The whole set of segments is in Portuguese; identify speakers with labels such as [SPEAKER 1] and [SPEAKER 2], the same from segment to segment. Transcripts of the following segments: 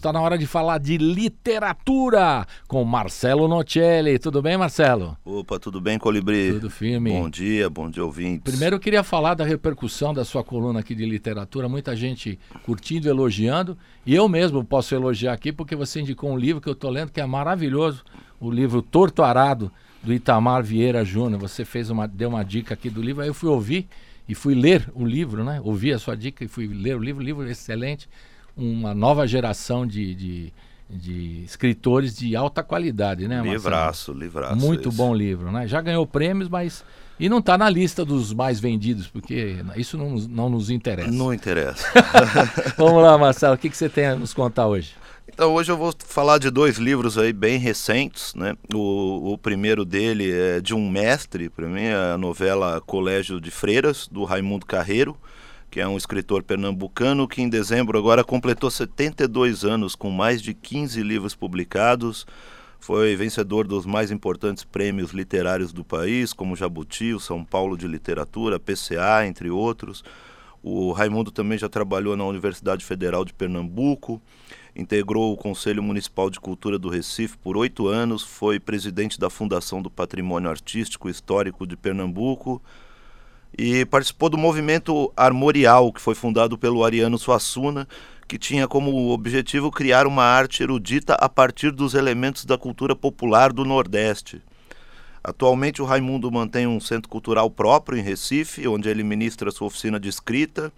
[SPEAKER 1] Está na hora de falar de literatura com Marcelo Nocelli. Tudo bem, Marcelo?
[SPEAKER 2] Opa, tudo bem, Colibri?
[SPEAKER 1] Tudo firme.
[SPEAKER 2] Bom dia, bom dia, ouvintes.
[SPEAKER 1] Primeiro eu queria falar da repercussão da sua coluna aqui de literatura. Muita gente curtindo, elogiando. E eu mesmo posso elogiar aqui porque você indicou um livro que eu estou lendo que é maravilhoso. O livro Torto Arado, do Itamar Vieira Júnior. Você fez uma, deu uma dica aqui do livro. Aí eu fui ouvir e fui ler o livro, né? Ouvi a sua dica e fui ler o livro. O livro é excelente uma nova geração de, de, de escritores de alta qualidade, né, Marcelo?
[SPEAKER 2] Livraço, livraço.
[SPEAKER 1] Muito esse. bom livro, né? Já ganhou prêmios, mas. E não está na lista dos mais vendidos, porque isso não, não nos interessa.
[SPEAKER 2] Não interessa.
[SPEAKER 1] Vamos lá, Marcelo, o que, que você tem a nos contar hoje?
[SPEAKER 2] Então, hoje eu vou falar de dois livros aí bem recentes, né? O, o primeiro dele é de um mestre, para mim, a novela Colégio de Freiras, do Raimundo Carreiro que é um escritor pernambucano que em dezembro agora completou 72 anos com mais de 15 livros publicados. Foi vencedor dos mais importantes prêmios literários do país, como Jabuti, o São Paulo de Literatura, PCA, entre outros. O Raimundo também já trabalhou na Universidade Federal de Pernambuco, integrou o Conselho Municipal de Cultura do Recife por oito anos, foi presidente da Fundação do Patrimônio Artístico e Histórico de Pernambuco e participou do movimento Armorial, que foi fundado pelo Ariano Suassuna, que tinha como objetivo criar uma arte erudita a partir dos elementos da cultura popular do Nordeste. Atualmente, o Raimundo mantém um centro cultural próprio em Recife, onde ele ministra sua oficina de escrita.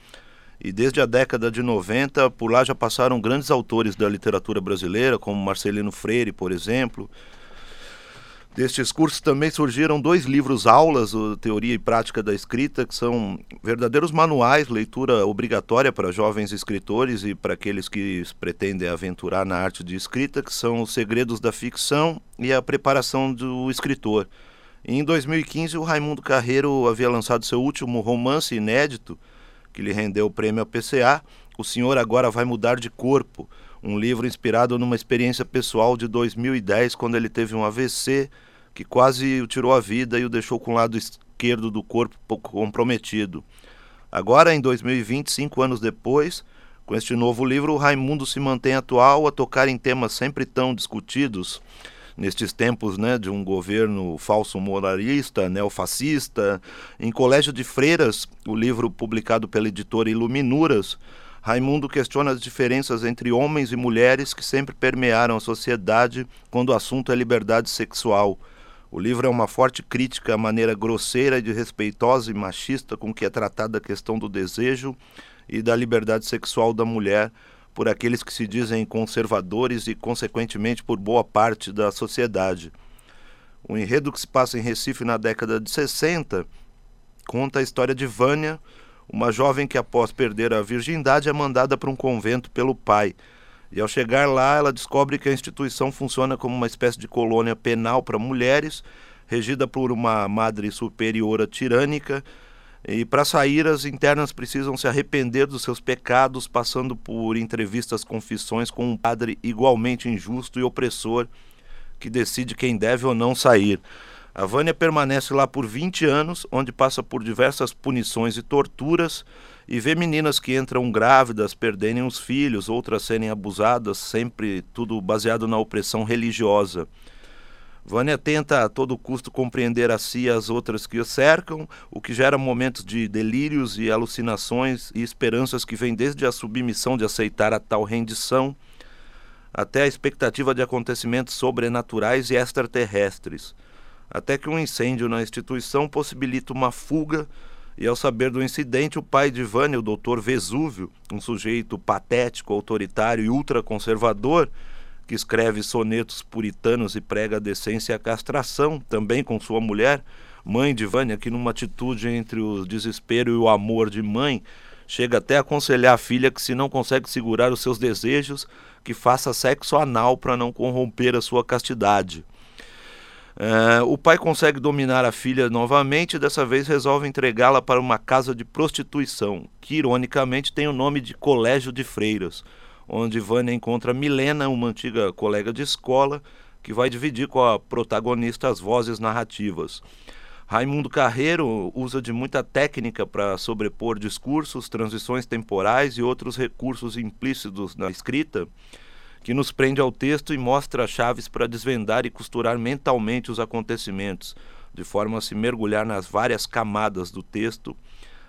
[SPEAKER 2] E desde a década de 90, por lá já passaram grandes autores da literatura brasileira, como Marcelino Freire, por exemplo, Destes cursos também surgiram dois livros-aulas, Teoria e Prática da Escrita, que são verdadeiros manuais, leitura obrigatória para jovens escritores e para aqueles que pretendem aventurar na arte de escrita, que são Os Segredos da Ficção e a Preparação do Escritor. Em 2015, o Raimundo Carreiro havia lançado seu último romance inédito, que lhe rendeu o prêmio APCA, O Senhor Agora Vai Mudar de Corpo, um livro inspirado numa experiência pessoal de 2010, quando ele teve um AVC que quase o tirou a vida e o deixou com o lado esquerdo do corpo pouco comprometido. Agora, em 2020, cinco anos depois, com este novo livro, Raimundo se mantém atual a tocar em temas sempre tão discutidos nestes tempos né, de um governo falso moralista, neofascista. Em Colégio de Freiras, o livro publicado pela editora Iluminuras, Raimundo questiona as diferenças entre homens e mulheres que sempre permearam a sociedade quando o assunto é liberdade sexual. O livro é uma forte crítica à maneira grosseira desrespeitosa e machista com que é tratada a questão do desejo e da liberdade sexual da mulher por aqueles que se dizem conservadores e, consequentemente, por boa parte da sociedade. O enredo que se passa em Recife na década de 60 conta a história de Vânia, uma jovem que, após perder a virgindade, é mandada para um convento pelo pai. E ao chegar lá, ela descobre que a instituição funciona como uma espécie de colônia penal para mulheres, regida por uma madre superiora tirânica. E para sair, as internas precisam se arrepender dos seus pecados, passando por entrevistas, confissões com um padre igualmente injusto e opressor que decide quem deve ou não sair. A Vânia permanece lá por 20 anos, onde passa por diversas punições e torturas, e vê meninas que entram grávidas perderem os filhos, outras serem abusadas, sempre tudo baseado na opressão religiosa. Vânia tenta a todo custo compreender a si e as outras que o cercam, o que gera momentos de delírios e alucinações e esperanças que vêm desde a submissão de aceitar a tal rendição até a expectativa de acontecimentos sobrenaturais e extraterrestres até que um incêndio na instituição possibilita uma fuga e ao saber do incidente, o pai de Vânia, o doutor Vesúvio, um sujeito patético, autoritário e ultraconservador, que escreve sonetos puritanos e prega a decência e a castração, também com sua mulher, mãe de Vânia, que numa atitude entre o desespero e o amor de mãe, chega até a aconselhar a filha que se não consegue segurar os seus desejos, que faça sexo anal para não corromper a sua castidade. Uh, o pai consegue dominar a filha novamente e dessa vez resolve entregá-la para uma casa de prostituição, que ironicamente tem o nome de Colégio de Freiras, onde Vânia encontra Milena, uma antiga colega de escola, que vai dividir com a protagonista as vozes narrativas. Raimundo Carreiro usa de muita técnica para sobrepor discursos, transições temporais e outros recursos implícitos na escrita que nos prende ao texto e mostra chaves para desvendar e costurar mentalmente os acontecimentos, de forma a se mergulhar nas várias camadas do texto,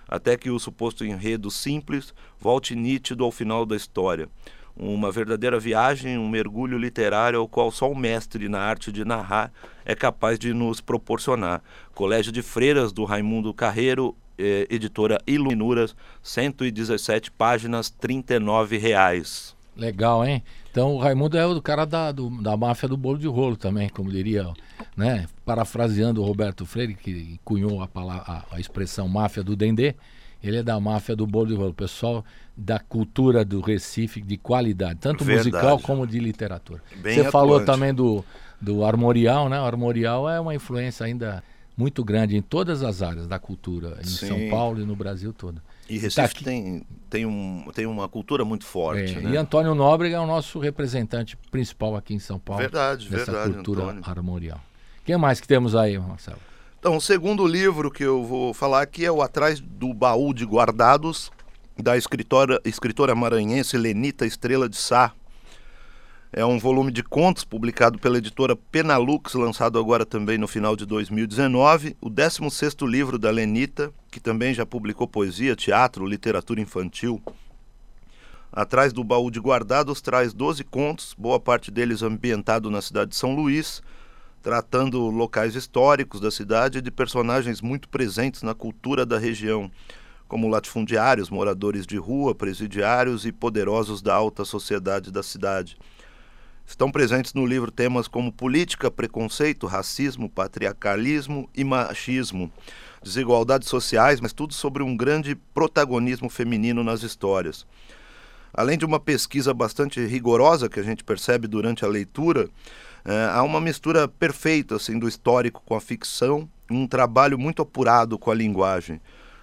[SPEAKER 2] até que o suposto enredo simples volte nítido ao final da história. Uma verdadeira viagem, um mergulho literário ao qual só o mestre na arte de narrar é capaz de nos proporcionar. Colégio de Freiras do Raimundo Carreiro, eh, editora Iluminuras, 117 páginas, 39 reais.
[SPEAKER 1] Legal, hein? Então o Raimundo é o cara da, do, da máfia do bolo de rolo também, como diria, né? Parafraseando o Roberto Freire, que cunhou a, palavra, a, a expressão máfia do Dendê, ele é da máfia do bolo de rolo, pessoal da cultura do Recife de qualidade, tanto Verdade. musical como de literatura. Bem Você atuante. falou também do, do Armorial, né? O Armorial é uma influência ainda muito grande em todas as áreas da cultura, em Sim. São Paulo e no Brasil todo.
[SPEAKER 2] E Recife tá tem, tem, um, tem uma cultura muito forte. É, né?
[SPEAKER 1] E Antônio Nóbrega é o nosso representante principal aqui em São Paulo.
[SPEAKER 2] Verdade,
[SPEAKER 1] dessa
[SPEAKER 2] verdade.
[SPEAKER 1] cultura Antônio. armorial. Quem mais que temos aí, Marcelo?
[SPEAKER 2] Então, o segundo livro que eu vou falar aqui é o Atrás do Baú de Guardados, da escritora, escritora maranhense Lenita Estrela de Sá. É um volume de contos publicado pela editora Penalux, lançado agora também no final de 2019, o 16º livro da Lenita, que também já publicou poesia, teatro, literatura infantil. Atrás do baú de guardados traz 12 contos, boa parte deles ambientado na cidade de São Luís, tratando locais históricos da cidade e de personagens muito presentes na cultura da região, como latifundiários, moradores de rua, presidiários e poderosos da alta sociedade da cidade. Estão presentes no livro temas como política, preconceito, racismo, patriarcalismo e machismo, desigualdades sociais, mas tudo sobre um grande protagonismo feminino nas histórias. Além de uma pesquisa bastante rigorosa que a gente percebe durante a leitura, é, há uma mistura perfeita assim, do histórico com a ficção, um trabalho muito apurado com a linguagem.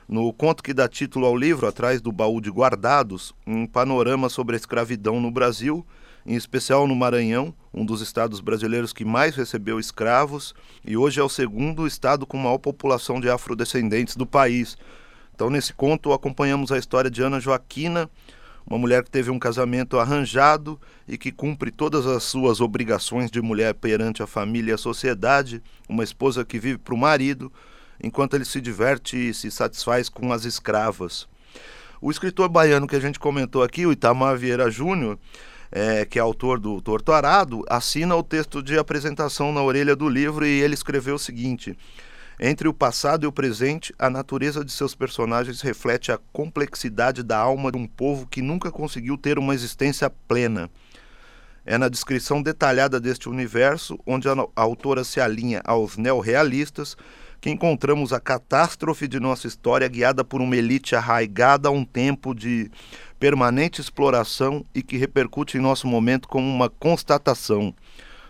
[SPEAKER 2] No conto que dá título ao livro, Atrás do Baú de Guardados, um panorama sobre a escravidão no Brasil em especial no Maranhão, um dos estados brasileiros que mais recebeu escravos, e hoje é o segundo estado com maior população de afrodescendentes do país. Então, nesse conto, acompanhamos a história de Ana Joaquina, uma mulher que teve um casamento arranjado e que cumpre todas as suas obrigações de mulher perante a família e a sociedade, uma esposa que vive para o marido, enquanto ele se diverte e se satisfaz com as escravas. O escritor baiano que a gente comentou aqui, o Itamar Vieira Júnior, é, que é autor do Torto Arado, assina o texto de apresentação na orelha do livro e ele escreveu o seguinte: Entre o passado e o presente, a natureza de seus personagens reflete a complexidade da alma de um povo que nunca conseguiu ter uma existência plena. É na descrição detalhada deste universo, onde a, autora se alinha aos neorrealistas, que encontramos a catástrofe de nossa história guiada por uma elite arraigada a um tempo de permanente exploração e que repercute em nosso momento como uma constatação.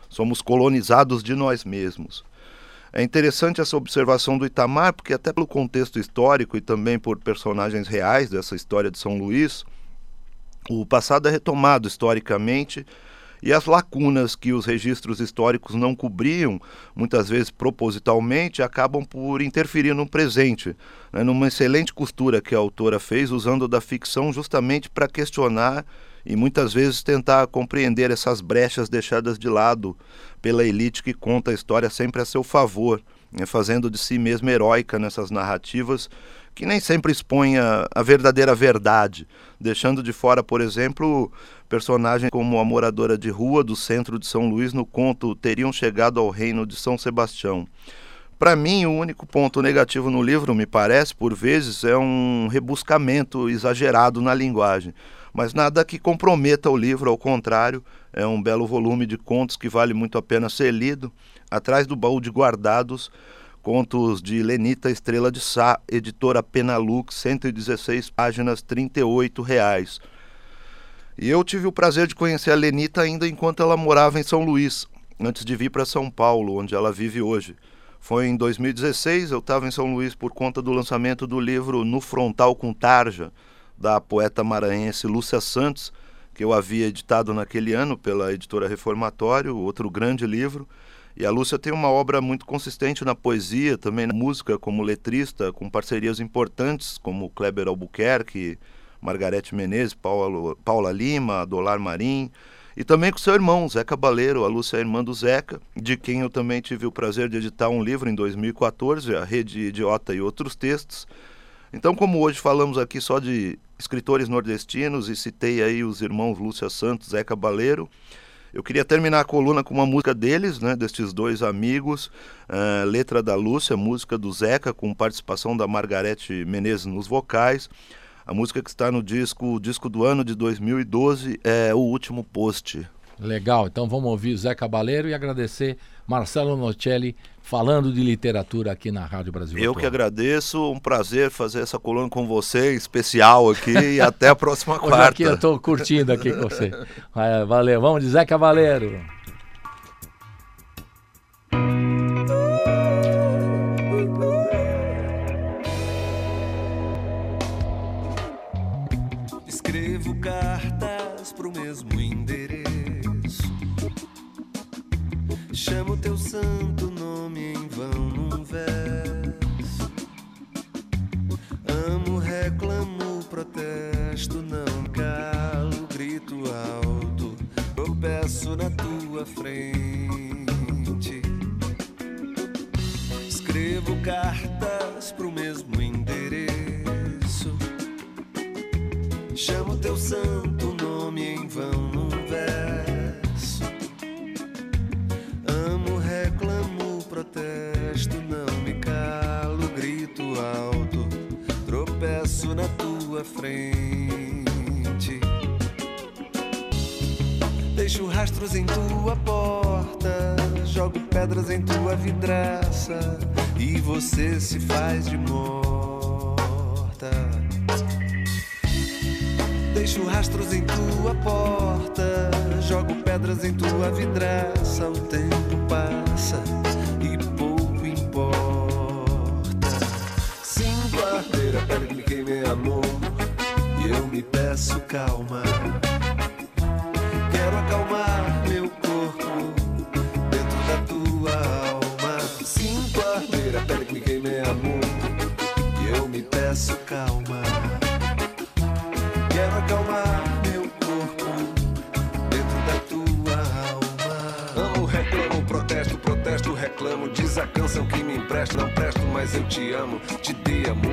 [SPEAKER 2] Somos colonizados de nós mesmos. É interessante essa observação do Itamar, porque, até pelo contexto histórico e também por personagens reais dessa história de São Luís, o passado é retomado historicamente e as lacunas que os registros históricos não cobriam, muitas vezes propositalmente, acabam por interferir no presente, né, numa excelente costura que a autora fez, usando da ficção justamente para questionar e muitas vezes tentar compreender essas brechas deixadas de lado pela elite que conta a história sempre a seu favor, fazendo de si mesma heróica nessas narrativas que nem sempre expõe a, a, verdadeira verdade, deixando de fora, por exemplo, personagens como a moradora de rua do centro de São Luís no conto Teriam Chegado ao Reino de São Sebastião. Para mim, o único ponto negativo no livro, me parece, por vezes, é um rebuscamento exagerado na linguagem. Mas nada que comprometa o livro, ao contrário, é um belo volume de contos que vale muito a pena ser lido. Atrás do baú de guardados, Contos de Lenita Estrela de Sá, editora Penalux, 116 páginas, 38 reais. E eu tive o prazer de conhecer a Lenita ainda enquanto ela morava em São Luís, antes de vir para São Paulo, onde ela vive hoje. Foi em 2016, eu estava em São Luís por conta do lançamento do livro No Frontal com Tarja, da poeta maranhense Lúcia Santos, que eu havia editado naquele ano pela editora Reformatório, outro grande livro. E a Lúcia tem uma obra muito consistente na poesia, também na música, como letrista, com parcerias importantes como Kleber Albuquerque, Margarete Menezes, Paula, Paula Lima, Dolar Marim. E também com seu irmão, Zeca Baleiro, a Lúcia é irmã do Zeca, de quem eu também tive o prazer de editar um livro em 2014, A Rede Idiota e Outros Textos. Então, como hoje falamos aqui só de escritores nordestinos e citei aí os irmãos Lúcia Santos, Zeca Baleiro, eu queria terminar a coluna com uma música deles, né, destes dois amigos, uh, letra da Lúcia, música do Zeca, com participação da Margarete Menezes nos vocais. A música que está no disco, o disco do ano de 2012 é O Último Post.
[SPEAKER 1] Legal, então vamos ouvir Zé Cabaleiro e agradecer Marcelo Nocelli falando de literatura aqui na Rádio Brasil.
[SPEAKER 2] Eu que agradeço, um prazer fazer essa coluna com você, especial aqui, e até a próxima quarta.
[SPEAKER 1] aqui eu estou curtindo aqui com você. Valeu, vamos de Zé Cabaleiro.
[SPEAKER 3] Frente. Deixo rastros em tua porta, jogo pedras em tua vidraça e você se faz de morta. Deixo rastros em tua porta, jogo pedras em tua vidraça, o tempo passa amor e eu me peço calma. Quero acalmar meu corpo dentro da tua alma. Sinto arder a pele que me queimei, amor, e eu me peço calma. Quero acalmar meu corpo dentro da tua alma. Amo, reclamo, protesto, protesto, reclamo. Diz a canção que me empresta, não presto, mas eu te amo. Te dei amor,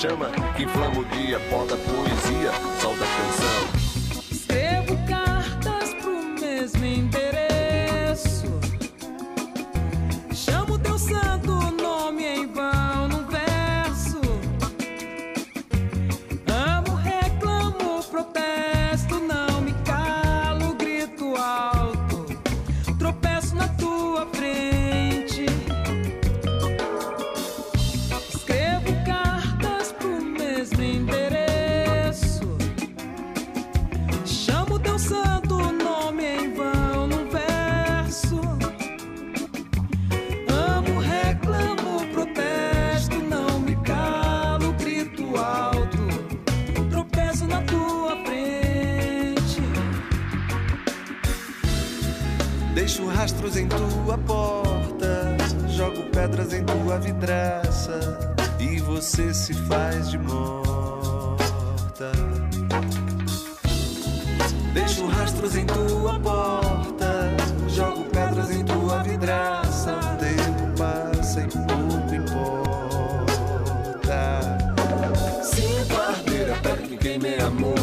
[SPEAKER 3] Chama que inflama o dia, porta poesia, sol da canção. Rastros em tua porta, jogo pedras em tua vidraça e você se faz de morta. Deixo rastros em tua porta, jogo pedras em tua vidraça. O tempo passa e pouco importa. Sinto a pele que queimei amor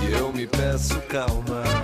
[SPEAKER 3] e eu me peço calma.